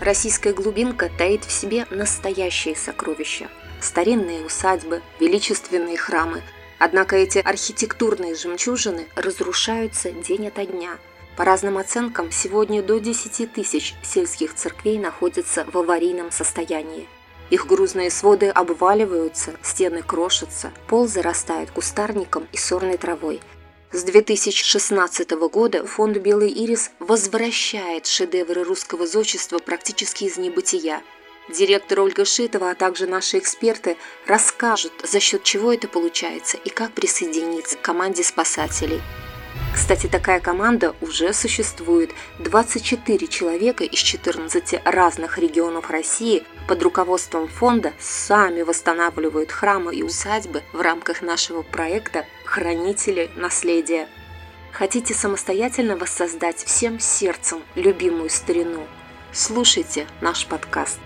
Российская глубинка таит в себе настоящие сокровища. Старинные усадьбы, величественные храмы. Однако эти архитектурные жемчужины разрушаются день ото дня. По разным оценкам, сегодня до 10 тысяч сельских церквей находятся в аварийном состоянии. Их грузные своды обваливаются, стены крошатся, пол зарастает кустарником и сорной травой – с 2016 года фонд «Белый ирис» возвращает шедевры русского зодчества практически из небытия. Директор Ольга Шитова, а также наши эксперты расскажут, за счет чего это получается и как присоединиться к команде спасателей. Кстати, такая команда уже существует. 24 человека из 14 разных регионов России под руководством фонда сами восстанавливают храмы и усадьбы в рамках нашего проекта хранители наследия. Хотите самостоятельно воссоздать всем сердцем любимую старину? Слушайте наш подкаст.